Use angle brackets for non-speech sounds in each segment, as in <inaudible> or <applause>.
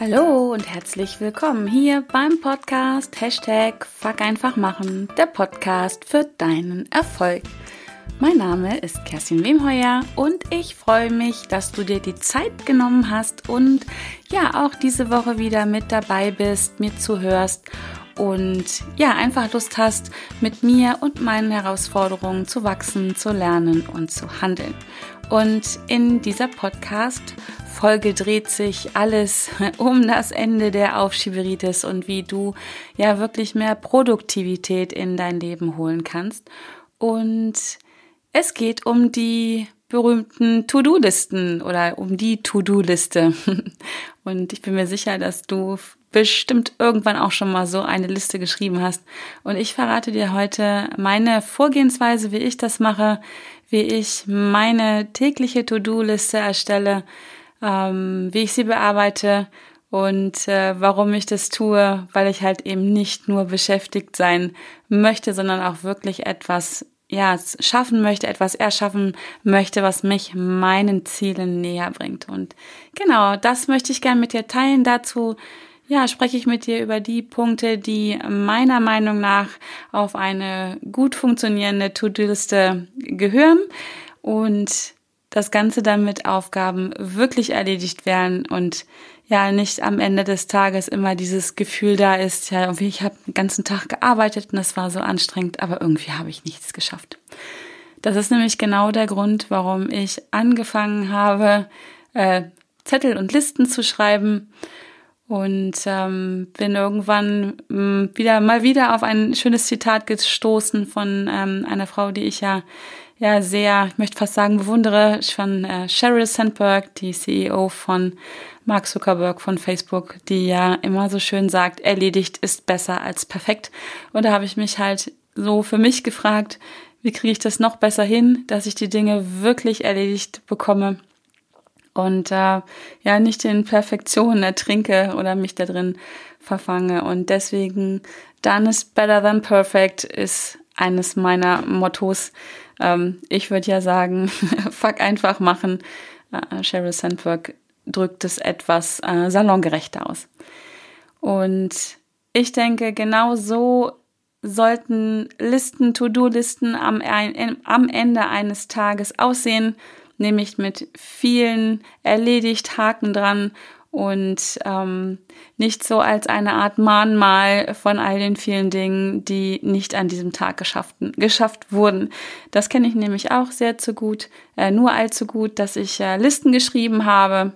Hallo und herzlich willkommen hier beim Podcast Hashtag Fuck einfach machen, der Podcast für deinen Erfolg. Mein Name ist Kerstin Wemheuer und ich freue mich, dass du dir die Zeit genommen hast und ja auch diese Woche wieder mit dabei bist, mir zuhörst und ja einfach Lust hast, mit mir und meinen Herausforderungen zu wachsen, zu lernen und zu handeln. Und in dieser Podcast-Folge dreht sich alles <laughs> um das Ende der Aufschieberitis und wie du ja wirklich mehr Produktivität in dein Leben holen kannst. Und es geht um die berühmten To-Do-Listen oder um die To-Do-Liste. <laughs> Und ich bin mir sicher, dass du bestimmt irgendwann auch schon mal so eine Liste geschrieben hast. Und ich verrate dir heute meine Vorgehensweise, wie ich das mache, wie ich meine tägliche To-Do-Liste erstelle, ähm, wie ich sie bearbeite und äh, warum ich das tue, weil ich halt eben nicht nur beschäftigt sein möchte, sondern auch wirklich etwas ja, schaffen möchte, etwas erschaffen möchte, was mich meinen Zielen näher bringt. Und genau, das möchte ich gerne mit dir teilen. Dazu ja, spreche ich mit dir über die Punkte, die meiner Meinung nach auf eine gut funktionierende To-Do-Liste gehören und das Ganze dann mit Aufgaben wirklich erledigt werden und ja nicht am Ende des Tages immer dieses Gefühl da ist, ja, irgendwie ich habe den ganzen Tag gearbeitet und das war so anstrengend, aber irgendwie habe ich nichts geschafft. Das ist nämlich genau der Grund, warum ich angefangen habe, äh, Zettel und Listen zu schreiben und ähm, bin irgendwann mh, mm, wieder mal wieder auf ein schönes Zitat gestoßen von ähm, einer Frau, die ich ja ja sehr, ich möchte fast sagen, bewundere, von äh, Sheryl Sandberg, die CEO von Mark Zuckerberg von Facebook, die ja immer so schön sagt, erledigt ist besser als perfekt. Und da habe ich mich halt so für mich gefragt, wie kriege ich das noch besser hin, dass ich die Dinge wirklich erledigt bekomme und äh, ja nicht in Perfektion ertrinke oder mich da drin verfange. Und deswegen Done is better than perfect ist eines meiner Mottos. Ähm, ich würde ja sagen, <laughs> fuck einfach machen. Äh, Sheryl Sandberg drückt es etwas äh, salongerechter aus. Und ich denke, genau so sollten Listen, To-Do-Listen am, am Ende eines Tages aussehen nämlich mit vielen erledigt Haken dran und ähm, nicht so als eine Art Mahnmal von all den vielen Dingen, die nicht an diesem Tag geschafft, geschafft wurden. Das kenne ich nämlich auch sehr zu gut, äh, nur allzu gut, dass ich äh, Listen geschrieben habe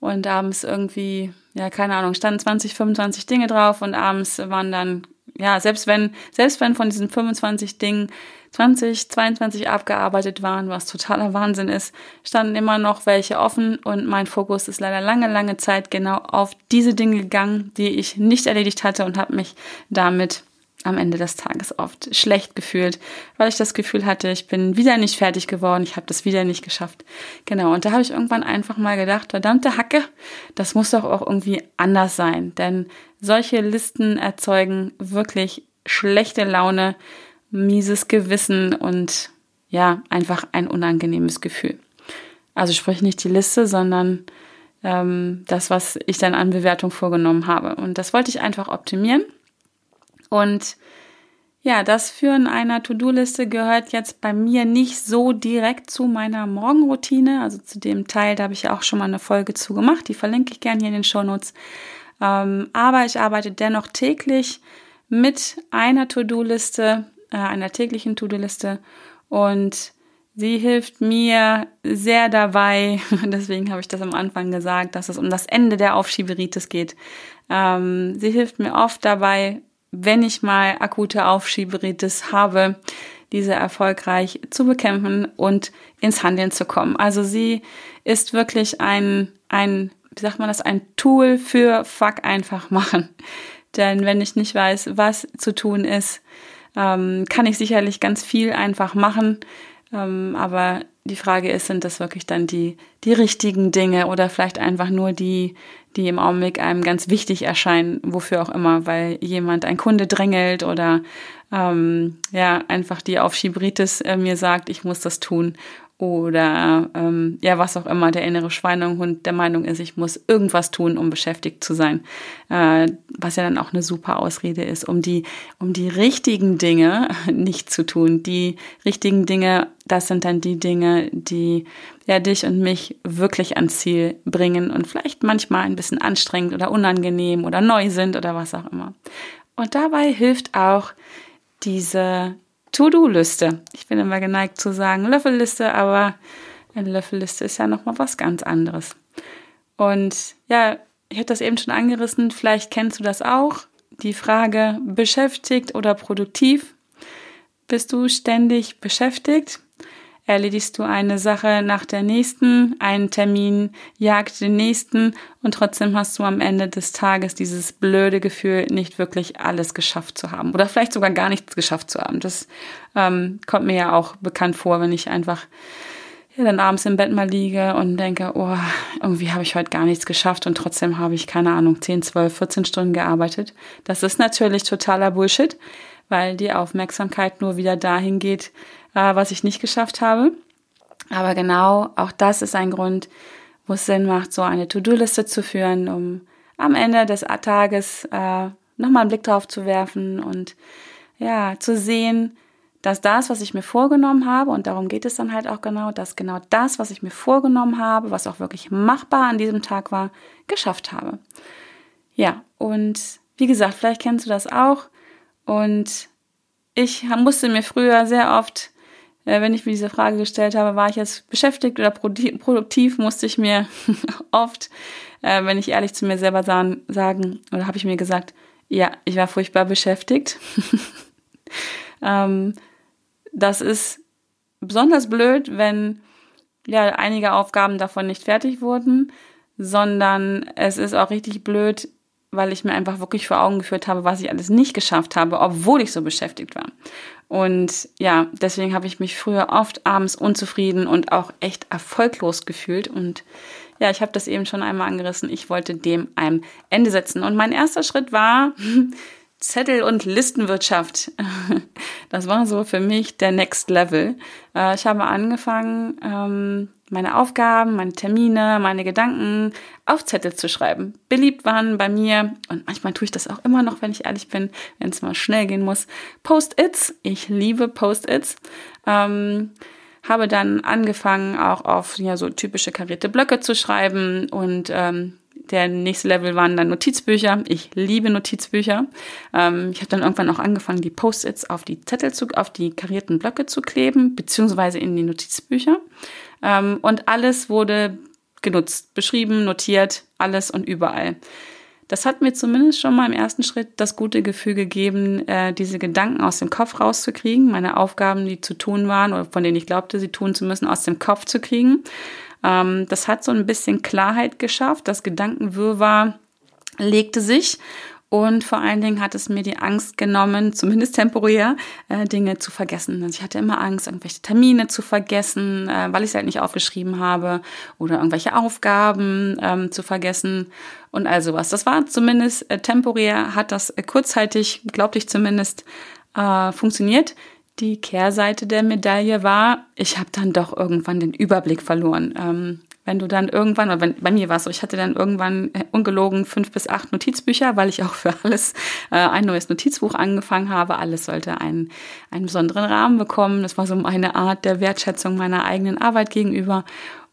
und abends irgendwie, ja, keine Ahnung, standen 20, 25 Dinge drauf und abends waren dann, ja, selbst wenn, selbst wenn von diesen 25 Dingen 2022 abgearbeitet waren, was totaler Wahnsinn ist, standen immer noch welche offen und mein Fokus ist leider lange, lange Zeit genau auf diese Dinge gegangen, die ich nicht erledigt hatte und habe mich damit am Ende des Tages oft schlecht gefühlt, weil ich das Gefühl hatte, ich bin wieder nicht fertig geworden, ich habe das wieder nicht geschafft. Genau, und da habe ich irgendwann einfach mal gedacht, verdammte Hacke, das muss doch auch irgendwie anders sein, denn solche Listen erzeugen wirklich schlechte Laune, mieses Gewissen und ja, einfach ein unangenehmes Gefühl. Also sprich nicht die Liste, sondern ähm, das, was ich dann an Bewertung vorgenommen habe. Und das wollte ich einfach optimieren. Und ja, das Führen einer To-Do-Liste gehört jetzt bei mir nicht so direkt zu meiner Morgenroutine. Also zu dem Teil, da habe ich ja auch schon mal eine Folge zu gemacht. Die verlinke ich gerne hier in den Shownotes. Ähm, aber ich arbeite dennoch täglich mit einer To-Do-Liste, äh, einer täglichen To-Do-Liste und sie hilft mir sehr dabei, <laughs> deswegen habe ich das am Anfang gesagt, dass es um das Ende der Aufschieberitis geht. Ähm, sie hilft mir oft dabei, wenn ich mal akute Aufschieberitis habe, diese erfolgreich zu bekämpfen und ins Handeln zu kommen. Also sie ist wirklich ein, ein, wie sagt man das, ein Tool für Fuck einfach machen. Denn wenn ich nicht weiß, was zu tun ist, ähm, kann ich sicherlich ganz viel einfach machen. Ähm, aber die Frage ist, sind das wirklich dann die, die richtigen Dinge oder vielleicht einfach nur die, die im Augenblick einem ganz wichtig erscheinen, wofür auch immer, weil jemand, ein Kunde drängelt oder ähm, ja, einfach die Aufschieberitis äh, mir sagt, ich muss das tun oder ähm, ja, was auch immer der innere Schweinehund der Meinung ist, ich muss irgendwas tun, um beschäftigt zu sein. Äh, was ja dann auch eine super Ausrede ist, um die, um die richtigen Dinge <laughs> nicht zu tun. Die richtigen Dinge, das sind dann die Dinge, die ja dich und mich wirklich ans Ziel bringen und vielleicht manchmal ein bisschen anstrengend oder unangenehm oder neu sind oder was auch immer. Und dabei hilft auch diese To-Do-Liste. Ich bin immer geneigt zu sagen Löffelliste, aber eine Löffelliste ist ja nochmal was ganz anderes. Und ja, ich hatte das eben schon angerissen, vielleicht kennst du das auch. Die Frage, beschäftigt oder produktiv? Bist du ständig beschäftigt? Erledigst du eine Sache nach der nächsten, einen Termin jagt den nächsten und trotzdem hast du am Ende des Tages dieses blöde Gefühl, nicht wirklich alles geschafft zu haben oder vielleicht sogar gar nichts geschafft zu haben. Das ähm, kommt mir ja auch bekannt vor, wenn ich einfach ja, dann abends im Bett mal liege und denke, oh, irgendwie habe ich heute gar nichts geschafft und trotzdem habe ich, keine Ahnung, 10, 12, 14 Stunden gearbeitet. Das ist natürlich totaler Bullshit, weil die Aufmerksamkeit nur wieder dahin geht, äh, was ich nicht geschafft habe. Aber genau auch das ist ein Grund, wo es Sinn macht, so eine To-Do-Liste zu führen, um am Ende des Tages äh, nochmal einen Blick drauf zu werfen und ja, zu sehen, dass das, was ich mir vorgenommen habe, und darum geht es dann halt auch genau, dass genau das, was ich mir vorgenommen habe, was auch wirklich machbar an diesem Tag war, geschafft habe. Ja, und wie gesagt, vielleicht kennst du das auch. Und ich musste mir früher sehr oft wenn ich mir diese Frage gestellt habe, war ich jetzt beschäftigt oder produktiv, musste ich mir <laughs> oft, äh, wenn ich ehrlich zu mir selber sagen, oder habe ich mir gesagt, ja, ich war furchtbar beschäftigt. <laughs> ähm, das ist besonders blöd, wenn ja einige Aufgaben davon nicht fertig wurden, sondern es ist auch richtig blöd, weil ich mir einfach wirklich vor Augen geführt habe, was ich alles nicht geschafft habe, obwohl ich so beschäftigt war. Und ja, deswegen habe ich mich früher oft abends unzufrieden und auch echt erfolglos gefühlt. Und ja, ich habe das eben schon einmal angerissen. Ich wollte dem ein Ende setzen. Und mein erster Schritt war <laughs> Zettel- und Listenwirtschaft. <laughs> Das war so für mich der Next Level. Äh, ich habe angefangen, ähm, meine Aufgaben, meine Termine, meine Gedanken auf Zettel zu schreiben. Beliebt waren bei mir, und manchmal tue ich das auch immer noch, wenn ich ehrlich bin, wenn es mal schnell gehen muss, Post-its. Ich liebe Post-its. Ähm, habe dann angefangen, auch auf ja, so typische karierte Blöcke zu schreiben und ähm, der nächste Level waren dann Notizbücher. Ich liebe Notizbücher. Ähm, ich habe dann irgendwann auch angefangen, die Post-its auf die Zettel zu, auf die karierten Blöcke zu kleben, beziehungsweise in die Notizbücher. Ähm, und alles wurde genutzt, beschrieben, notiert, alles und überall. Das hat mir zumindest schon mal im ersten Schritt das gute Gefühl gegeben, äh, diese Gedanken aus dem Kopf rauszukriegen, meine Aufgaben, die zu tun waren oder von denen ich glaubte, sie tun zu müssen, aus dem Kopf zu kriegen. Ähm, das hat so ein bisschen Klarheit geschafft. Das Gedankenwirrwarr legte sich und vor allen Dingen hat es mir die Angst genommen, zumindest temporär, äh, Dinge zu vergessen. Also ich hatte immer Angst, irgendwelche Termine zu vergessen, äh, weil ich es halt nicht aufgeschrieben habe oder irgendwelche Aufgaben ähm, zu vergessen und all sowas. Das war zumindest äh, temporär, hat das äh, kurzzeitig, glaubte ich zumindest, äh, funktioniert. Die Kehrseite der Medaille war, ich habe dann doch irgendwann den Überblick verloren. Ähm, wenn du dann irgendwann, oder wenn, bei mir war es so, ich hatte dann irgendwann äh, ungelogen fünf bis acht Notizbücher, weil ich auch für alles äh, ein neues Notizbuch angefangen habe. Alles sollte einen, einen besonderen Rahmen bekommen. Das war so eine Art der Wertschätzung meiner eigenen Arbeit gegenüber.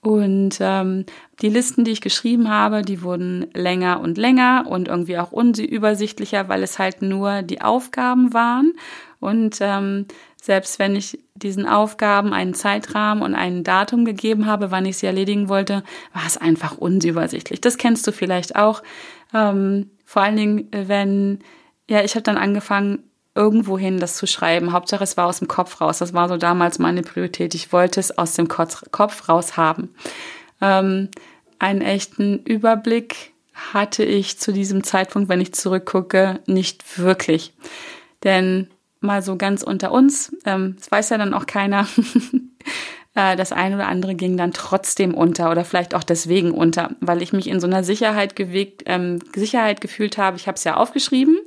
Und ähm, die Listen, die ich geschrieben habe, die wurden länger und länger und irgendwie auch unübersichtlicher, weil es halt nur die Aufgaben waren. Und ähm, selbst wenn ich diesen Aufgaben einen Zeitrahmen und ein Datum gegeben habe, wann ich sie erledigen wollte, war es einfach unübersichtlich. Das kennst du vielleicht auch. Ähm, vor allen Dingen, wenn, ja, ich habe dann angefangen, irgendwohin das zu schreiben. Hauptsache, es war aus dem Kopf raus. Das war so damals meine Priorität. Ich wollte es aus dem Kopf raus haben. Ähm, einen echten Überblick hatte ich zu diesem Zeitpunkt, wenn ich zurückgucke, nicht wirklich. Denn mal so ganz unter uns, ähm, das weiß ja dann auch keiner. <laughs> Äh, das eine oder andere ging dann trotzdem unter oder vielleicht auch deswegen unter, weil ich mich in so einer Sicherheit gewegt, ähm, Sicherheit gefühlt habe. Ich habe es ja aufgeschrieben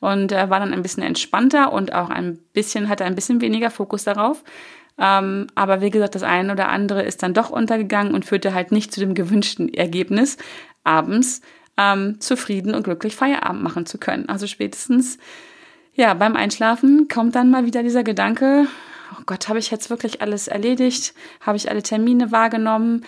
und äh, war dann ein bisschen entspannter und auch ein bisschen hatte ein bisschen weniger Fokus darauf. Ähm, aber wie gesagt, das eine oder andere ist dann doch untergegangen und führte halt nicht zu dem gewünschten Ergebnis, abends ähm, zufrieden und glücklich Feierabend machen zu können. Also spätestens ja beim Einschlafen kommt dann mal wieder dieser Gedanke, oh Gott, habe ich jetzt wirklich alles erledigt? Habe ich alle Termine wahrgenommen?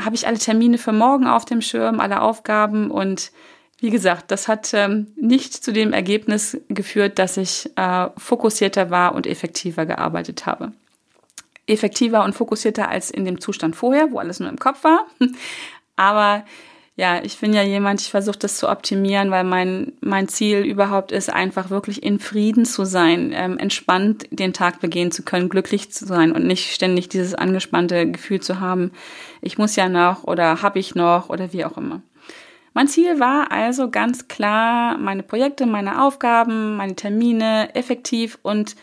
Habe ich alle Termine für morgen auf dem Schirm, alle Aufgaben? Und wie gesagt, das hat ähm, nicht zu dem Ergebnis geführt, dass ich äh, fokussierter war und effektiver gearbeitet habe. Effektiver und fokussierter als in dem Zustand vorher, wo alles nur im Kopf war. <laughs> Aber ja, ich bin ja jemand, ich versuche das zu optimieren, weil mein, mein Ziel überhaupt ist, einfach wirklich in Frieden zu sein, ähm, entspannt den Tag begehen zu können, glücklich zu sein und nicht ständig dieses angespannte Gefühl zu haben, ich muss ja noch oder habe ich noch oder wie auch immer. Mein Ziel war also ganz klar, meine Projekte, meine Aufgaben, meine Termine effektiv und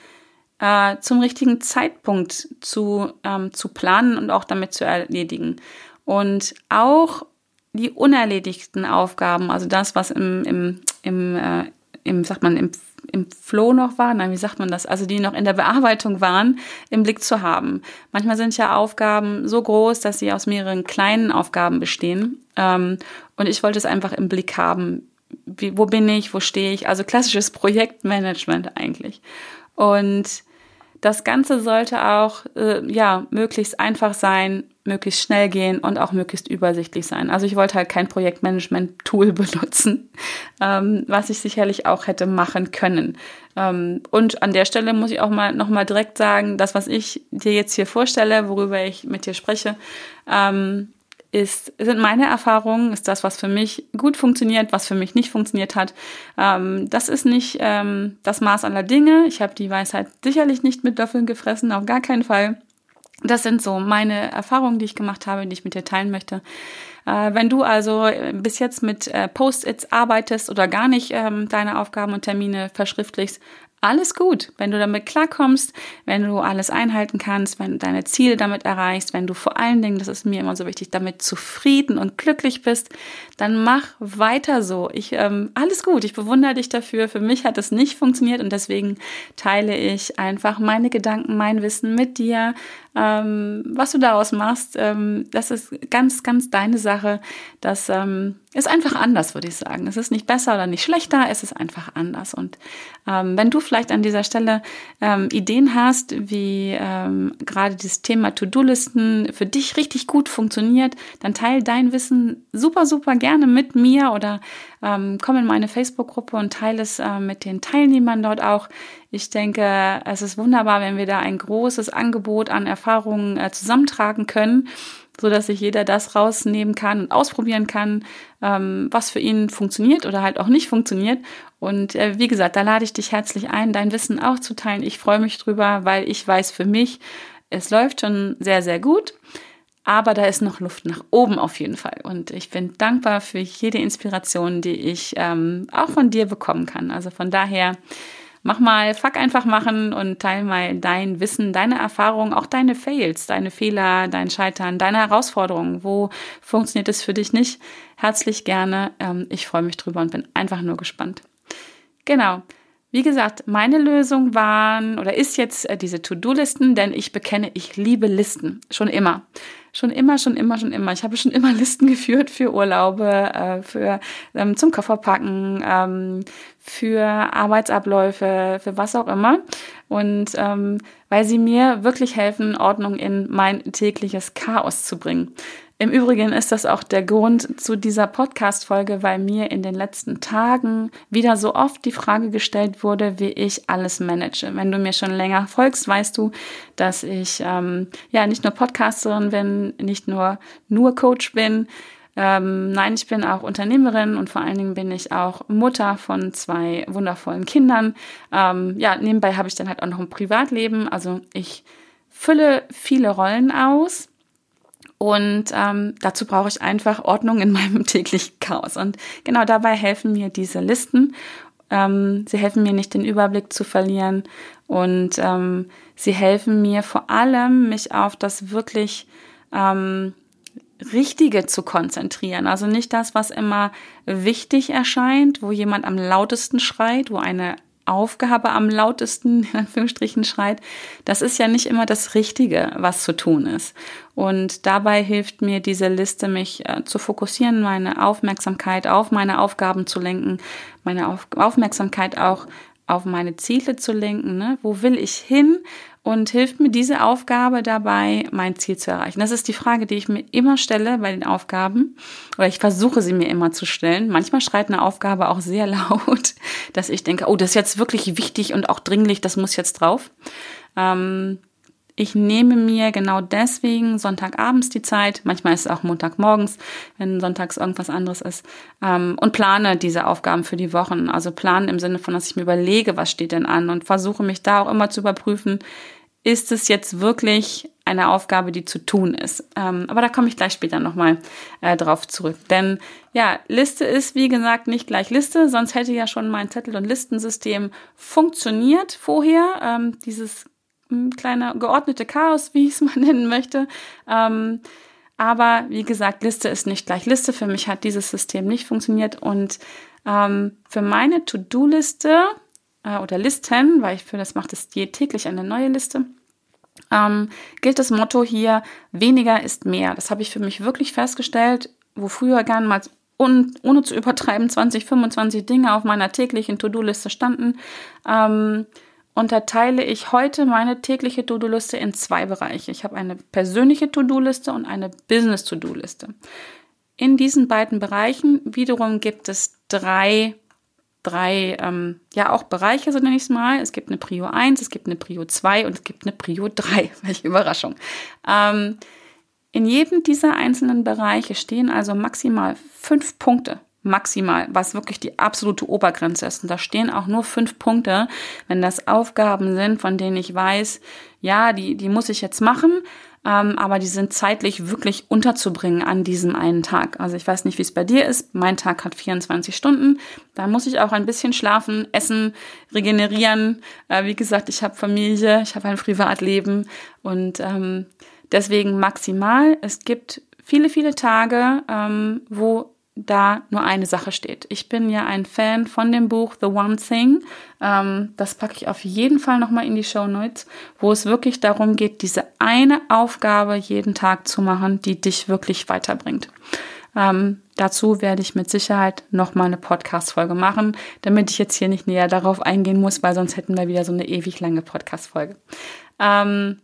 äh, zum richtigen Zeitpunkt zu, ähm, zu planen und auch damit zu erledigen. Und auch die unerledigten Aufgaben, also das, was im, im, im, äh, im sagt man, im, im Flow noch war, nein, wie sagt man das, also die noch in der Bearbeitung waren, im Blick zu haben. Manchmal sind ja Aufgaben so groß, dass sie aus mehreren kleinen Aufgaben bestehen. Ähm, und ich wollte es einfach im Blick haben. Wie, wo bin ich, wo stehe ich? Also klassisches Projektmanagement eigentlich. Und das Ganze sollte auch äh, ja möglichst einfach sein, möglichst schnell gehen und auch möglichst übersichtlich sein. Also ich wollte halt kein Projektmanagement-Tool <laughs> benutzen, ähm, was ich sicherlich auch hätte machen können. Ähm, und an der Stelle muss ich auch mal noch mal direkt sagen, das, was ich dir jetzt hier vorstelle, worüber ich mit dir spreche, ähm, ist, sind meine Erfahrungen, ist das, was für mich gut funktioniert, was für mich nicht funktioniert hat. Ähm, das ist nicht ähm, das Maß aller Dinge. Ich habe die Weisheit sicherlich nicht mit Löffeln gefressen, auf gar keinen Fall. Das sind so meine Erfahrungen, die ich gemacht habe, die ich mit dir teilen möchte. Äh, wenn du also bis jetzt mit äh, Post-its arbeitest oder gar nicht ähm, deine Aufgaben und Termine verschriftlichst, alles gut, wenn du damit klarkommst, wenn du alles einhalten kannst, wenn du deine Ziele damit erreichst, wenn du vor allen Dingen, das ist mir immer so wichtig, damit zufrieden und glücklich bist, dann mach weiter so. Ich ähm, alles gut, ich bewundere dich dafür. Für mich hat es nicht funktioniert und deswegen teile ich einfach meine Gedanken, mein Wissen mit dir. Ähm, was du daraus machst, ähm, das ist ganz, ganz deine Sache. Das ähm, ist einfach anders, würde ich sagen. Es ist nicht besser oder nicht schlechter, es ist einfach anders. Und ähm, wenn du vielleicht an dieser Stelle ähm, Ideen hast, wie ähm, gerade dieses Thema To-Do-Listen für dich richtig gut funktioniert, dann teile dein Wissen super, super gerne mit mir oder ähm, komm in meine Facebook-Gruppe und teile es äh, mit den Teilnehmern dort auch. Ich denke, es ist wunderbar, wenn wir da ein großes Angebot an Erfahrungen äh, zusammentragen können so dass sich jeder das rausnehmen kann und ausprobieren kann, ähm, was für ihn funktioniert oder halt auch nicht funktioniert. Und äh, wie gesagt, da lade ich dich herzlich ein, dein Wissen auch zu teilen. Ich freue mich drüber, weil ich weiß für mich, es läuft schon sehr, sehr gut. Aber da ist noch Luft nach oben auf jeden Fall. Und ich bin dankbar für jede Inspiration, die ich ähm, auch von dir bekommen kann. Also von daher, Mach mal, fuck einfach machen und teil mal dein Wissen, deine Erfahrungen, auch deine Fails, deine Fehler, dein Scheitern, deine Herausforderungen. Wo funktioniert es für dich nicht? Herzlich gerne. Ähm, ich freue mich drüber und bin einfach nur gespannt. Genau. Wie gesagt, meine Lösung waren oder ist jetzt äh, diese To-Do-Listen, denn ich bekenne, ich liebe Listen. Schon immer. Schon immer, schon immer, schon immer. Ich habe schon immer Listen geführt für Urlaube, äh, für ähm, zum Kofferpacken, ähm, für Arbeitsabläufe, für was auch immer. Und ähm, weil sie mir wirklich helfen, Ordnung in mein tägliches Chaos zu bringen. Im Übrigen ist das auch der Grund zu dieser Podcast-Folge, weil mir in den letzten Tagen wieder so oft die Frage gestellt wurde, wie ich alles manage. Wenn du mir schon länger folgst, weißt du, dass ich ähm, ja nicht nur Podcasterin bin, nicht nur nur Coach bin. Ähm, nein, ich bin auch Unternehmerin und vor allen Dingen bin ich auch Mutter von zwei wundervollen Kindern. Ähm, ja, nebenbei habe ich dann halt auch noch ein Privatleben. Also ich fülle viele Rollen aus und ähm, dazu brauche ich einfach Ordnung in <laughs> meinem täglichen Chaos. Und genau dabei helfen mir diese Listen. ähm, sie helfen mir nicht den Überblick zu verlieren und ähm, sie helfen mir vor allem, mich auf das wirklich ähm, Richtige zu konzentrieren. Also nicht das, was immer wichtig erscheint, wo jemand am lautesten schreit, wo eine Aufgabe am lautesten, in Anführungsstrichen, schreit. Das ist ja nicht immer das Richtige, was zu tun ist. Und dabei hilft mir diese Liste, mich äh, zu fokussieren, meine Aufmerksamkeit auf meine Aufgaben zu lenken, meine auf Aufmerksamkeit auch auf meine Ziele zu lenken. Ne? Wo will ich hin? Und hilft mir diese Aufgabe dabei, mein Ziel zu erreichen? Das ist die Frage, die ich mir immer stelle bei den Aufgaben oder ich versuche sie mir immer zu stellen. Manchmal schreit eine Aufgabe auch sehr <laughs> laut, dass ich denke, oh, das ist jetzt wirklich wichtig und auch dringlich, das muss jetzt drauf. Ähm, ich nehme mir genau deswegen Sonntagabends die Zeit, manchmal ist es auch Montagmorgens, wenn sonntags irgendwas anderes ist, ähm, und plane diese Aufgaben für die Wochen. Also planen im Sinne von, dass ich mir überlege, was steht denn an und versuche mich da auch immer zu überprüfen, ist es jetzt wirklich eine Aufgabe, die zu tun ist. Ähm, aber da komme ich gleich später nochmal äh, drauf zurück. Denn ja, Liste ist, wie gesagt, nicht gleich Liste, sonst hätte ja schon mein Zettel- und Listensystem funktioniert vorher. Ähm, dieses hm, kleine geordnete Chaos, wie ich es mal <laughs> nennen möchte. Ähm, aber wie gesagt, Liste ist nicht gleich Liste. Für mich hat dieses System nicht funktioniert. Und ähm, für meine To-Do-Liste äh, oder Listen, weil ich für das macht es je täglich eine neue Liste, ähm, gilt das Motto hier, weniger ist mehr. Das habe ich für mich wirklich festgestellt, wo früher gern mal und ohne zu übertreiben 20, 25 Dinge auf meiner täglichen To-Do-Liste standen, ähm, unterteile ich heute meine tägliche To-Do-Liste in zwei Bereiche. Ich habe eine persönliche To-Do-Liste und eine Business-To-Do-Liste. In diesen beiden Bereichen wiederum gibt es drei drei, ähm, ja auch Bereiche, so nenne ich es mal. Es gibt eine Prio 1, es gibt eine Prio 2 und es gibt eine Prio 3. <laughs> Welche Überraschung. Ähm, in jedem dieser einzelnen Bereiche stehen also maximal fünf Punkte. Maximal, was wirklich die absolute Obergrenze ist. Und da stehen auch nur fünf Punkte, wenn das Aufgaben sind, von denen ich weiß, ja, die, die muss ich jetzt machen, ähm, aber die sind zeitlich wirklich unterzubringen an diesem einen Tag. Also ich weiß nicht, wie es bei dir ist. Mein Tag hat 24 Stunden. Da muss ich auch ein bisschen schlafen, essen, regenerieren. Äh, wie gesagt, ich habe Familie, ich habe ein Privatleben und ähm, deswegen maximal. Es gibt viele, viele Tage, ähm, wo da nur eine Sache steht. Ich bin ja ein Fan von dem Buch The One Thing. Ähm, das packe ich auf jeden Fall nochmal in die Show Notes, wo es wirklich darum geht, diese eine Aufgabe jeden Tag zu machen, die dich wirklich weiterbringt. Ähm, dazu werde ich mit Sicherheit nochmal eine Podcast-Folge machen, damit ich jetzt hier nicht näher darauf eingehen muss, weil sonst hätten wir wieder so eine ewig lange Podcast-Folge. Ähm,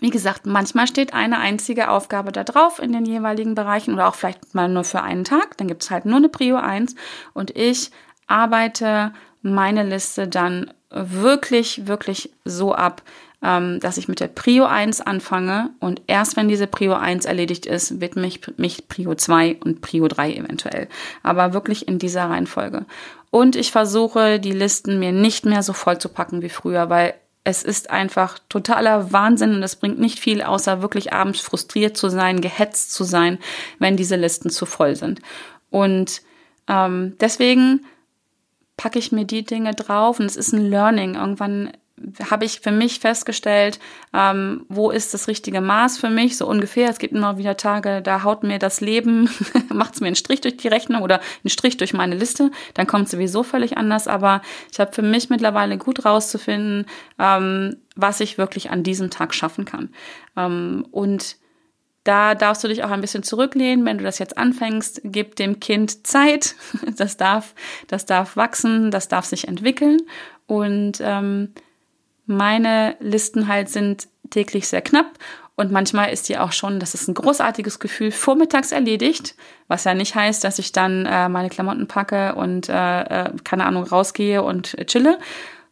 wie gesagt, manchmal steht eine einzige Aufgabe da drauf in den jeweiligen Bereichen oder auch vielleicht mal nur für einen Tag. Dann gibt es halt nur eine Prio 1 und ich arbeite meine Liste dann wirklich, wirklich so ab, ähm, dass ich mit der Prio 1 anfange und erst wenn diese Prio 1 erledigt ist, wird mich, mich Prio 2 und Prio 3 eventuell. Aber wirklich in dieser Reihenfolge. Und ich versuche, die Listen mir nicht mehr so voll zu packen wie früher, weil es ist einfach totaler Wahnsinn und es bringt nicht viel, außer wirklich abends frustriert zu sein, gehetzt zu sein, wenn diese Listen zu voll sind. Und ähm, deswegen packe ich mir die Dinge drauf und es ist ein Learning. Irgendwann habe ich für mich festgestellt, ähm, wo ist das richtige Maß für mich, so ungefähr. Es gibt immer wieder Tage, da haut mir das Leben, <laughs> macht es mir einen Strich durch die Rechnung oder einen Strich durch meine Liste, dann kommt es sowieso völlig anders. Aber ich habe für mich mittlerweile gut rauszufinden, ähm, was ich wirklich an diesem Tag schaffen kann. Ähm, und da darfst du dich auch ein bisschen zurücklehnen, wenn du das jetzt anfängst. Gib dem Kind Zeit. <laughs> Das darf, das darf wachsen, das darf sich entwickeln. Und ähm, meine Listen halt sind täglich sehr knapp und manchmal ist die auch schon, das ist ein großartiges Gefühl, vormittags erledigt, was ja nicht heißt, dass ich dann äh, meine Klamotten packe und äh, äh keine Ahnung rausgehe und chille,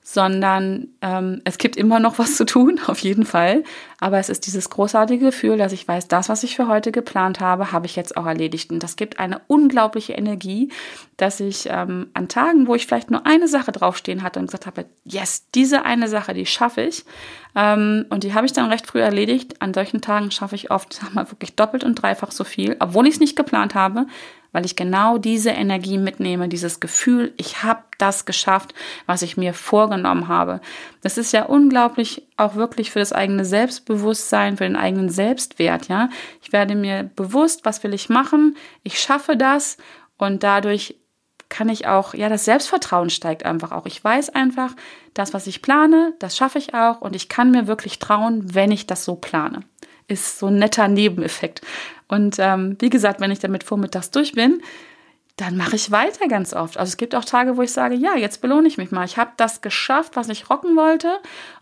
sondern ähm, es gibt immer noch was zu tun, <laughs> auf jeden Fall. Aber es ist dieses großartige Gefühl, dass ich weiß, das, was ich für heute geplant habe, habe ich jetzt auch erledigt. Und das gibt eine unglaubliche Energie, dass ich ähm, an Tagen, wo ich vielleicht nur eine Sache draufstehen hatte und gesagt habe, yes, diese eine Sache, die schaffe ich. Ähm, und die habe ich dann recht früh erledigt. An solchen Tagen schaffe ich oft, <laughs> sag mal, wirklich doppelt und dreifach so viel, obwohl ich es nicht geplant habe weil ich genau diese Energie mitnehme, dieses Gefühl, ich habe das geschafft, was ich mir vorgenommen habe. Das ist ja unglaublich auch wirklich für das eigene Selbstbewusstsein, für den eigenen Selbstwert, ja. Ich werde mir bewusst, was will ich machen? Ich schaffe das und dadurch kann ich auch, ja, das Selbstvertrauen steigt einfach auch. Ich weiß einfach, das, was ich plane, das schaffe ich auch und ich kann mir wirklich trauen, wenn ich das so plane. Ist so ein netter Nebeneffekt. Und ähm, wie gesagt, wenn ich damit vormittags durch bin, dann mache ich weiter ganz oft. Also es gibt auch Tage, wo ich sage, ja, jetzt belohne ich mich mal. Ich habe das geschafft, was ich rocken wollte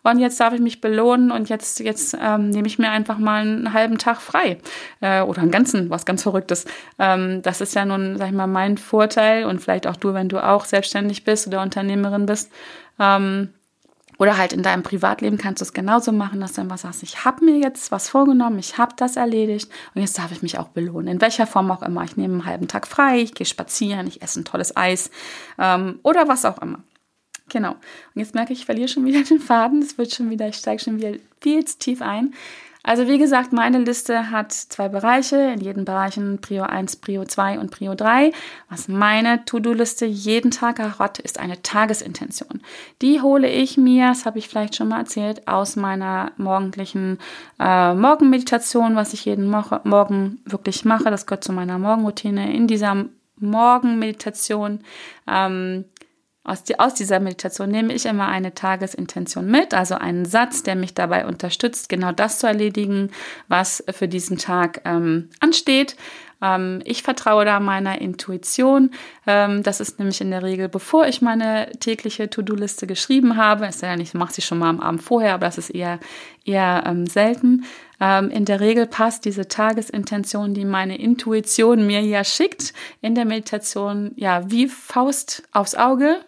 und jetzt darf ich mich belohnen und jetzt, jetzt ähm, nehme ich mir einfach mal einen halben Tag frei äh, oder einen ganzen, was ganz Verrücktes. Ähm, das ist ja nun, sag ich mal, mein Vorteil und vielleicht auch du, wenn du auch selbstständig bist oder Unternehmerin bist. Ähm, oder halt in deinem Privatleben kannst du es genauso machen, dass du einfach sagst, ich habe mir jetzt was vorgenommen, ich habe das erledigt und jetzt darf ich mich auch belohnen. In welcher Form auch immer. Ich nehme einen halben Tag frei, ich gehe spazieren, ich esse ein tolles Eis ähm, oder was auch immer. Genau. Und jetzt merke ich, ich verliere schon wieder den Faden. Es wird schon wieder, ich steige schon wieder viel zu tief ein. Also wie gesagt, meine Liste hat zwei Bereiche, in jedem Bereich Prio 1, Prio 2 und Prio 3. Was meine To-Do-Liste jeden Tag hat, ist eine Tagesintention. Die hole ich mir, das habe ich vielleicht schon mal erzählt, aus meiner morgendlichen äh, Morgenmeditation, was ich jeden Mo Morgen wirklich mache. Das gehört zu meiner Morgenroutine. In dieser Morgenmeditation ähm, aus, die, aus dieser Meditation nehme ich immer eine Tagesintention mit, also einen Satz, der mich dabei unterstützt, genau das zu erledigen, was für diesen Tag ähm, ansteht. Ähm, ich vertraue da meiner Intuition. Ähm, das ist nämlich in der Regel, bevor ich meine tägliche To-Do-Liste geschrieben habe. Ist ja nicht, ich mache sie schon mal am Abend vorher, aber das ist eher, eher ähm, selten. In der Regel passt diese Tagesintention, die meine Intuition mir ja schickt, in der Meditation ja wie Faust aufs Auge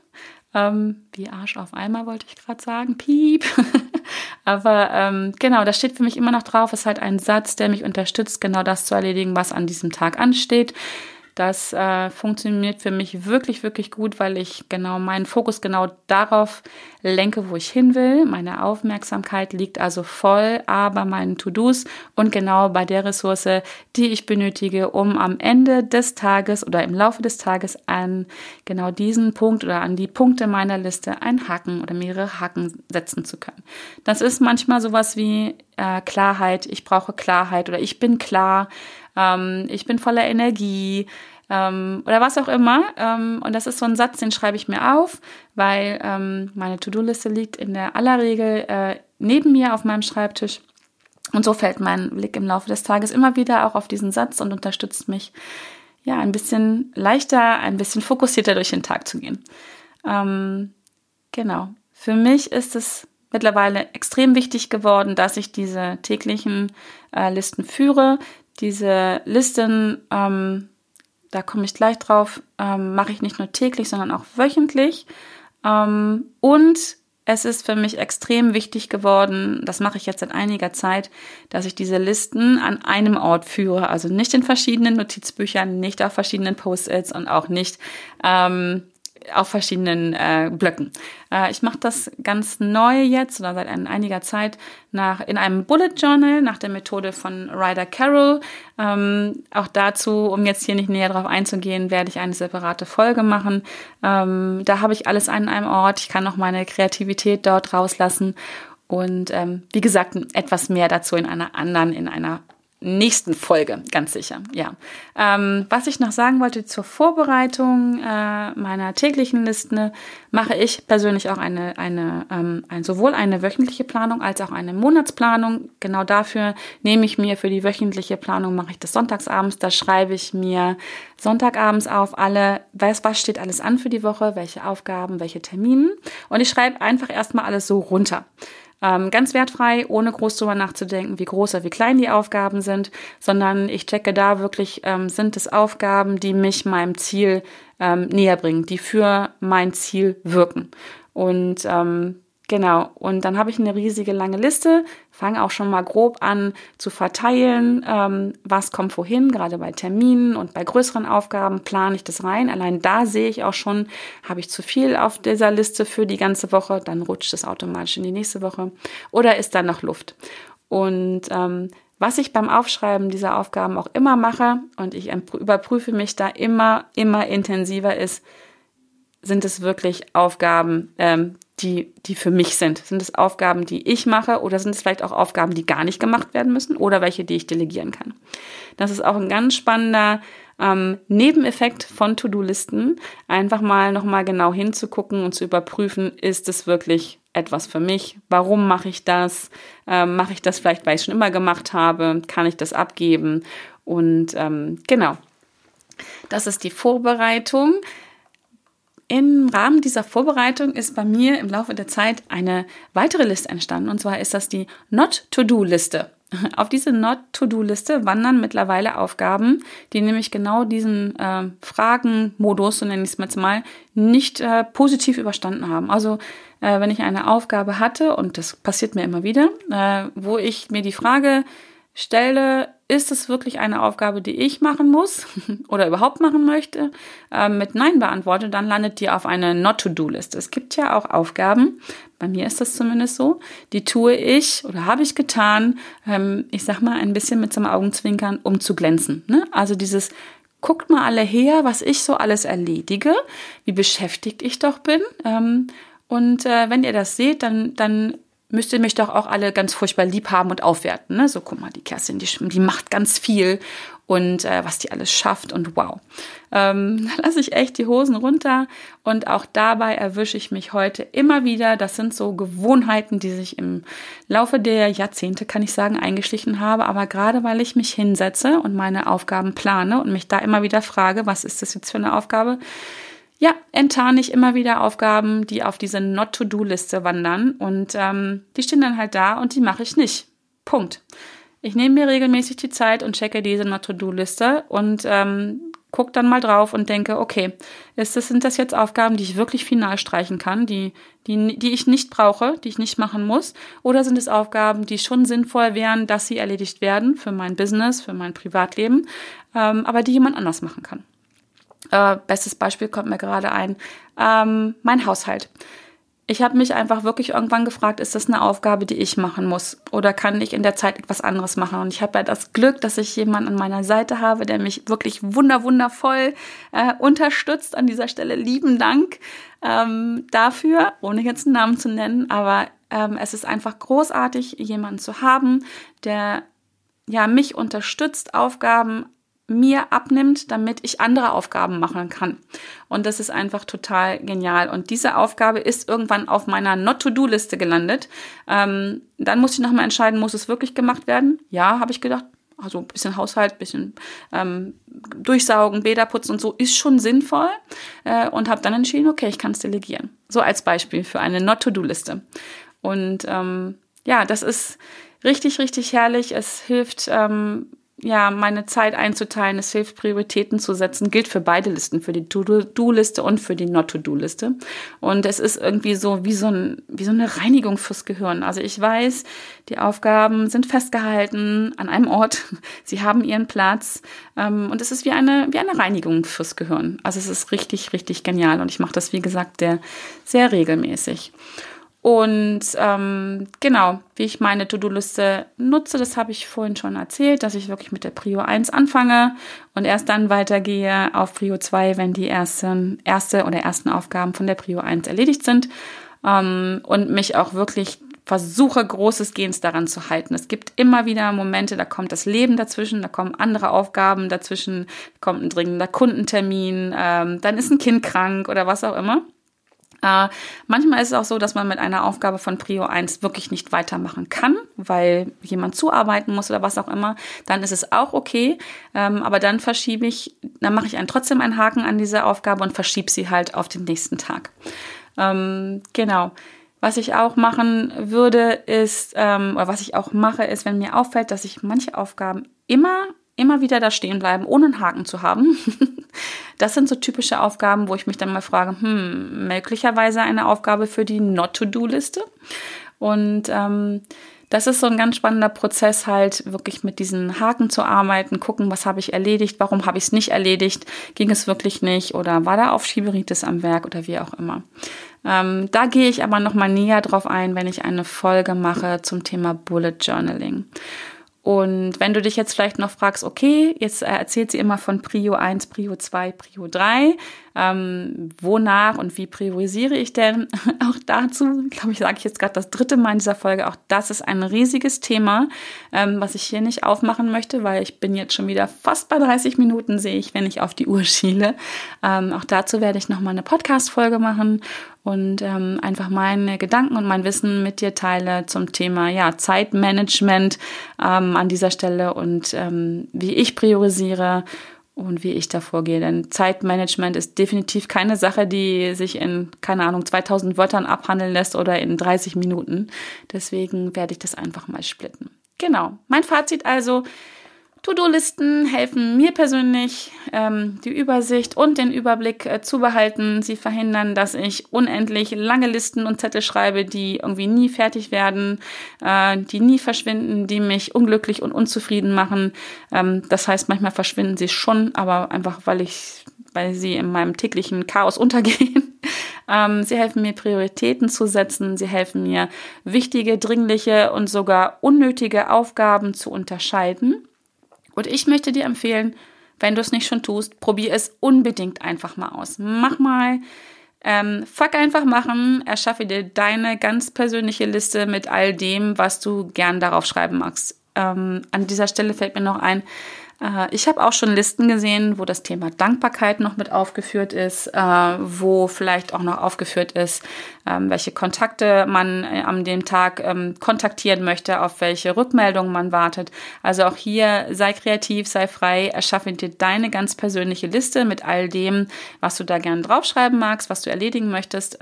ähm, wie Arsch auf Eimer wollte ich gerade sagen. Piep. <laughs> Aber ähm, genau, das steht für mich immer noch drauf. Ist halt ein Satz, der mich unterstützt, genau das zu erledigen, was an diesem Tag ansteht. Das äh, funktioniert für mich wirklich, wirklich gut, weil ich genau meinen Fokus genau darauf lenke, wo ich hin will. Meine Aufmerksamkeit liegt also voll aber meinen To-Dos und genau bei der Ressource, die ich benötige, um am Ende des Tages oder im Laufe des Tages an genau diesen Punkt oder an die Punkte meiner Liste ein Haken oder mehrere Haken setzen zu können. Das ist manchmal sowas wie äh, Klarheit. Ich brauche Klarheit oder ich bin klar ähm, ich bin voller Energie ähm, oder was auch immer. Ähm, und das ist so ein Satz, den schreibe ich mir auf, weil ähm, meine To-Do-Liste liegt in der aller Regel äh, neben mir auf meinem Schreibtisch. Und so fällt mein Blick im Laufe des Tages immer wieder auch auf diesen Satz und unterstützt mich, ja, ein bisschen leichter, ein bisschen fokussierter durch den Tag zu gehen. Ähm, genau. Für mich ist es mittlerweile extrem wichtig geworden, dass ich diese täglichen äh, Listen führe, diese Listen, ähm, da komme ich gleich drauf, ähm, mache ich nicht nur täglich, sondern auch wöchentlich. Ähm, und es ist für mich extrem wichtig geworden, das mache ich jetzt seit einiger Zeit, dass ich diese Listen an einem Ort führe. Also nicht in verschiedenen Notizbüchern, nicht auf verschiedenen Post-its und auch nicht ähm, auf verschiedenen äh, Blöcken. Äh, ich mache das ganz neu jetzt oder seit ein, einiger Zeit nach in einem Bullet Journal nach der Methode von Ryder Carroll. Ähm, auch dazu, um jetzt hier nicht näher drauf einzugehen, werde ich eine separate Folge machen. Ähm, da habe ich alles an einem Ort. Ich kann noch meine Kreativität dort rauslassen. Und ähm, wie gesagt, etwas mehr dazu in einer anderen, in einer nächsten Folge, ganz sicher. Ja. Ähm, was ich noch sagen wollte zur Vorbereitung äh, meiner täglichen Listen, mache ich persönlich auch eine, eine, ähm, ein, sowohl eine wöchentliche Planung als auch eine Monatsplanung. Genau dafür nehme ich mir für die wöchentliche Planung, mache ich das sonntagsabends. Da schreibe ich mir Sonntagabends auf alle, was, was steht alles an für die Woche, welche Aufgaben, welche Termine. Und ich schreibe einfach erstmal alles so runter. Ähm, ganz wertfrei, ohne groß drüber nachzudenken, wie groß oder wie klein die Aufgaben sind, sondern ich checke da wirklich, ähm, sind es Aufgaben, die mich meinem Ziel ähm, näher bringen, die für mein Ziel wirken. Und ähm, Genau, und dann habe ich eine riesige lange Liste, fange auch schon mal grob an zu verteilen, ähm, was kommt wohin, gerade bei Terminen und bei größeren Aufgaben plane ich das rein. Allein da sehe ich auch schon, habe ich zu viel auf dieser Liste für die ganze Woche, dann rutscht es automatisch in die nächste Woche oder ist da noch Luft. Und ähm, was ich beim Aufschreiben dieser Aufgaben auch immer mache und ich überprüfe mich da immer, immer intensiver ist, sind es wirklich Aufgaben, ähm, die, die für mich sind? Sind es Aufgaben, die ich mache oder sind es vielleicht auch Aufgaben, die gar nicht gemacht werden müssen oder welche, die ich delegieren kann? Das ist auch ein ganz spannender ähm, Nebeneffekt von To-Do-Listen, einfach mal nochmal genau hinzugucken und zu überprüfen, ist es wirklich etwas für mich? Warum mache ich das? Ähm, mache ich das vielleicht, weil ich schon immer gemacht habe? Kann ich das abgeben? Und ähm, genau, das ist die Vorbereitung. Im Rahmen dieser Vorbereitung ist bei mir im Laufe der Zeit eine weitere Liste entstanden. Und zwar ist das die Not-to-Do-Liste. <laughs> Auf diese Not-to-Do-Liste wandern mittlerweile Aufgaben, die nämlich genau diesen äh, Fragenmodus, so nenne ich es jetzt mal, nicht äh, positiv überstanden haben. Also äh, wenn ich eine Aufgabe hatte, und das passiert mir immer wieder, äh, wo ich mir die Frage stelle, ist es wirklich eine Aufgabe, die ich machen muss <laughs> oder überhaupt machen möchte, äh, mit Nein beantworte, dann landet die auf einer Not-to-Do-Liste. Es gibt ja auch Aufgaben, bei mir ist das zumindest so, die tue ich oder habe ich getan, ähm, ich sag mal ein bisschen mit so einem Augenzwinkern, um zu glänzen. Ne? Also dieses guckt mal alle her, was ich so alles erledige, wie beschäftigt ich doch bin. Ähm, und äh, wenn ihr das seht, dann, dann müsst ihr mich doch auch alle ganz furchtbar lieb haben und aufwerten. Ne? So, guck mal, die Kerstin, die, die macht ganz viel und äh, was die alles schafft und wow. Ähm, <laughs> da lasse ich echt die Hosen runter und auch dabei erwische ich mich heute immer wieder. Das sind so Gewohnheiten, die sich im Laufe der Jahrzehnte, kann ich sagen, eingeschlichen habe. Aber gerade weil ich mich hinsetze und meine Aufgaben plane und mich da immer wieder frage, was ist das jetzt für eine Aufgabe, ja, enttarne ich immer wieder Aufgaben, die auf diese Not-to-Do-Liste wandern und ähm, die stehen dann halt da und die mache ich nicht. Punkt. Ich nehme mir regelmäßig die Zeit und checke diese Not-to-Do-Liste und ähm, gucke dann mal drauf und denke, okay, ist das, sind das jetzt Aufgaben, die ich wirklich final streichen kann, die, die, die ich nicht brauche, die ich nicht machen muss? Oder sind es Aufgaben, die schon sinnvoll wären, dass sie erledigt werden für mein Business, für mein Privatleben, ähm, aber die jemand anders machen kann? Äh, bestes Beispiel kommt mir gerade ein, ähm, mein Haushalt. Ich habe mich einfach wirklich irgendwann gefragt, ist das eine Aufgabe, die ich machen muss? Oder kann ich in der Zeit etwas anderes machen? Und ich habe ja das Glück, dass ich jemanden an meiner Seite habe, der mich wirklich wunder wundervoll äh, unterstützt. An dieser Stelle lieben Dank ähm, dafür, ohne jetzt einen Namen zu nennen. Aber ähm, es ist einfach großartig, jemanden zu haben, der ja mich unterstützt, Aufgaben mir abnimmt, damit ich andere Aufgaben machen kann. Und das ist einfach total genial. Und diese Aufgabe ist irgendwann auf meiner Not-to-Do-Liste gelandet. Ähm, dann muss ich nochmal entscheiden, muss es wirklich gemacht werden? Ja, habe ich gedacht. Also ein bisschen Haushalt, ein bisschen ähm, Durchsaugen, Bäder putzen und so ist schon sinnvoll. Äh, und habe dann entschieden, okay, ich kann es delegieren. So als Beispiel für eine Not-to-Do-Liste. Und ähm, ja, das ist richtig, richtig herrlich. Es hilft ähm, ja, meine Zeit einzuteilen, es hilft, Prioritäten zu setzen, gilt für beide Listen, für die To-Do-Liste und für die Not-To-Do-Liste. Und es ist irgendwie so wie so, ein, wie so eine Reinigung fürs Gehirn. Also ich weiß, die Aufgaben sind festgehalten an einem Ort, <laughs> sie haben ihren Platz ähm, und es ist wie eine, wie eine Reinigung fürs Gehirn. Also es ist richtig, richtig genial und ich mache das, wie gesagt, sehr, sehr regelmäßig. Und ähm, genau, wie ich meine To-Do-Liste nutze, das habe ich vorhin schon erzählt, dass ich wirklich mit der Prio 1 anfange und erst dann weitergehe auf Prio 2, wenn die ersten, erste oder ersten Aufgaben von der Prio 1 erledigt sind. Ähm, und mich auch wirklich versuche, großes Gehens daran zu halten. Es gibt immer wieder Momente, da kommt das Leben dazwischen, da kommen andere Aufgaben dazwischen, kommt ein dringender Kundentermin, ähm, dann ist ein Kind krank oder was auch immer. Äh, manchmal ist es auch so, dass man mit einer Aufgabe von Prio 1 wirklich nicht weitermachen kann, weil jemand zuarbeiten muss oder was auch immer. Dann ist es auch okay. Ähm, aber dann verschiebe ich, dann mache ich einen, trotzdem einen Haken an diese Aufgabe und verschiebe sie halt auf den nächsten Tag. Ähm, genau. Was ich auch machen würde, ist, ähm, oder was ich auch mache, ist, wenn mir auffällt, dass ich manche Aufgaben immer immer wieder da stehen bleiben, ohne einen Haken zu haben. <laughs> Das sind so typische Aufgaben, wo ich mich dann mal frage, hm, möglicherweise eine Aufgabe für die Not-to-Do-Liste. Und ähm, das ist so ein ganz spannender Prozess, halt wirklich mit diesen Haken zu arbeiten, gucken, was habe ich erledigt, warum habe ich es nicht erledigt, ging es wirklich nicht oder war da Aufschieberitis am Werk oder wie auch immer. Ähm, da gehe ich aber nochmal näher drauf ein, wenn ich eine Folge mache zum Thema Bullet Journaling. Und wenn du dich jetzt vielleicht noch fragst, okay, jetzt erzählt sie immer von Prio 1, Prio 2, Prio 3, ähm, wonach und wie priorisiere ich denn? <laughs> Auch dazu, glaube ich, sage ich jetzt gerade das dritte Mal in dieser Folge, auch das ist ein riesiges Thema, ähm, was ich hier nicht aufmachen möchte, weil ich bin jetzt schon wieder fast bei 30 Minuten, sehe ich, wenn ich auf die Uhr schiele. Ähm, auch dazu werde ich nochmal eine Podcast-Folge machen und ähm, einfach meine Gedanken und mein Wissen mit dir teile zum Thema ja, Zeitmanagement ähm, an dieser Stelle und ähm, wie ich priorisiere und wie ich da vorgehe. Denn Zeitmanagement ist definitiv keine Sache, die sich in, keine Ahnung, 2000 Wörtern abhandeln lässt oder in 30 Minuten. Deswegen werde ich das einfach mal splitten. Genau. Mein Fazit also, To-Do-Listen helfen mir persönlich, ähm, die Übersicht und den Überblick äh, zu behalten. Sie verhindern, dass ich unendlich lange Listen und Zettel schreibe, die irgendwie nie fertig werden, äh, die nie verschwinden, die mich unglücklich und unzufrieden machen. Ähm, das heißt, manchmal verschwinden sie schon, aber einfach, weil ich, weil sie in meinem täglichen Chaos <laughs> untergehen. ähm, sie helfen mir, Prioritäten zu setzen. Sie helfen mir, wichtige, dringliche und sogar unnötige Aufgaben zu unterscheiden und ich möchte dir empfehlen, wenn du es nicht schon tust, probier es unbedingt einfach mal aus. Mach mal, ähm, fuck einfach machen, erschaffe dir deine ganz persönliche Liste mit all dem, was du gern darauf schreiben magst. Ähm, an dieser Stelle fällt mir noch ein, ich habe auch schon Listen gesehen, wo das Thema Dankbarkeit noch mit aufgeführt ist, äh, wo vielleicht auch noch aufgeführt ist, ähm, welche Kontakte man äh, an dem Tag ähm, kontaktieren möchte, auf welche Rückmeldungen man wartet. Also auch hier sei kreativ, sei frei, erschaffe dir deine ganz persönliche Liste mit all dem, was du da gerne draufschreiben magst, was du erledigen möchtest.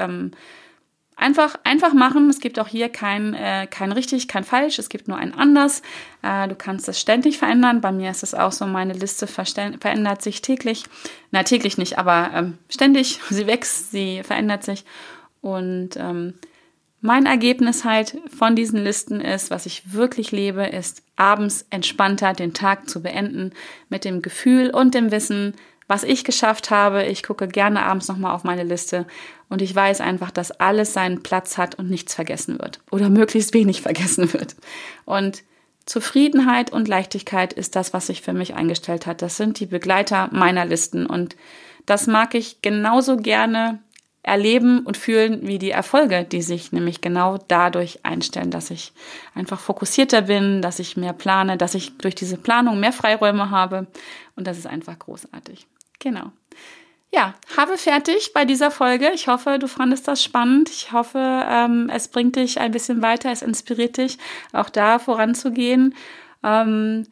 Einfach, einfach machen. Es gibt auch hier kein, äh, kein richtig, kein falsch. Es gibt nur ein anders. Äh, du kannst es ständig verändern. Bei mir ist es auch so, meine Liste verändert sich täglich. Na, täglich nicht, aber ähm, ständig. <laughs> Sie wächst, sie verändert sich. Und ähm, mein Ergebnis halt von diesen Listen ist, was ich wirklich lebe, ist abends entspannter den Tag zu beenden mit dem Gefühl und dem Wissen, was ich geschafft habe. Ich gucke gerne abends nochmal auf meine Liste und ich weiß einfach, dass alles seinen Platz hat und nichts vergessen wird oder möglichst wenig <laughs> vergessen wird. Und Zufriedenheit und Leichtigkeit ist das, was sich für mich eingestellt hat. Das sind die Begleiter meiner Listen und das mag ich genauso gerne erleben und fühlen wie die Erfolge, die sich nämlich genau dadurch einstellen, dass ich einfach fokussierter bin, dass ich mehr plane, dass ich durch diese Planung mehr Freiräume habe und das ist einfach großartig. Genau. Ja, habe fertig bei dieser Folge. Ich hoffe, du fandest das spannend. Ich hoffe, ähm, es bringt dich ein bisschen weiter, es inspiriert dich, auch da voranzugehen. Ähm,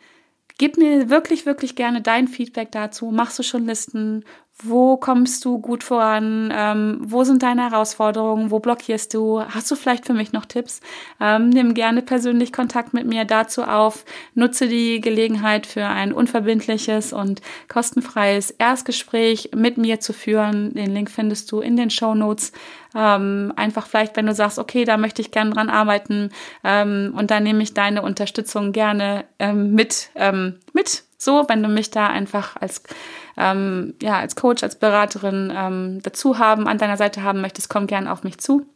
gib mir wirklich, wirklich gerne dein Feedback dazu. Machst du schon Listen? Wo kommst du gut voran? Ähm, wo sind deine Herausforderungen? Wo blockierst du? Hast du vielleicht für mich noch Tipps? Ähm, nimm gerne persönlich Kontakt mit mir dazu auf. Nutze die Gelegenheit für ein unverbindliches und kostenfreies Erstgespräch mit mir zu führen. Den Link findest du in den Show Notes. Ähm, einfach vielleicht, wenn du sagst, okay, da möchte ich gerne dran arbeiten ähm, und dann nehme ich deine Unterstützung gerne ähm, mit, ähm, mit. So, wenn du mich da einfach als ähm, ja, als Coach, als Beraterin ähm, dazu haben, an deiner Seite haben möchtest, komm gerne auf mich zu.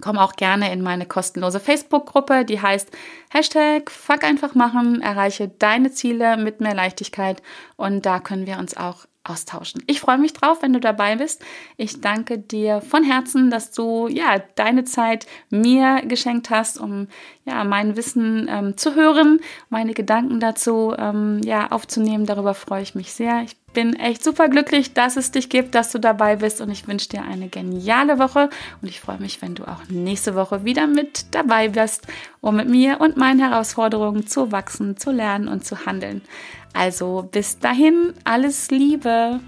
Komm auch gerne in meine kostenlose Facebook-Gruppe, die heißt Hashtag Fuck einfach machen, erreiche deine Ziele mit mehr Leichtigkeit und da können wir uns auch austauschen. Ich freue mich drauf, wenn du dabei bist. Ich danke dir von Herzen, dass du ja deine Zeit mir geschenkt hast, um ja mein Wissen ähm, zu hören, meine Gedanken dazu ähm, ja aufzunehmen. Darüber freue ich mich sehr. Ich bin echt super glücklich, dass es dich gibt, dass du dabei bist und ich wünsche dir eine geniale Woche und ich freue mich, wenn du auch nächste Woche wieder mit dabei bist, um mit mir und meinen Herausforderungen zu wachsen, zu lernen und zu handeln. Also bis dahin, alles Liebe.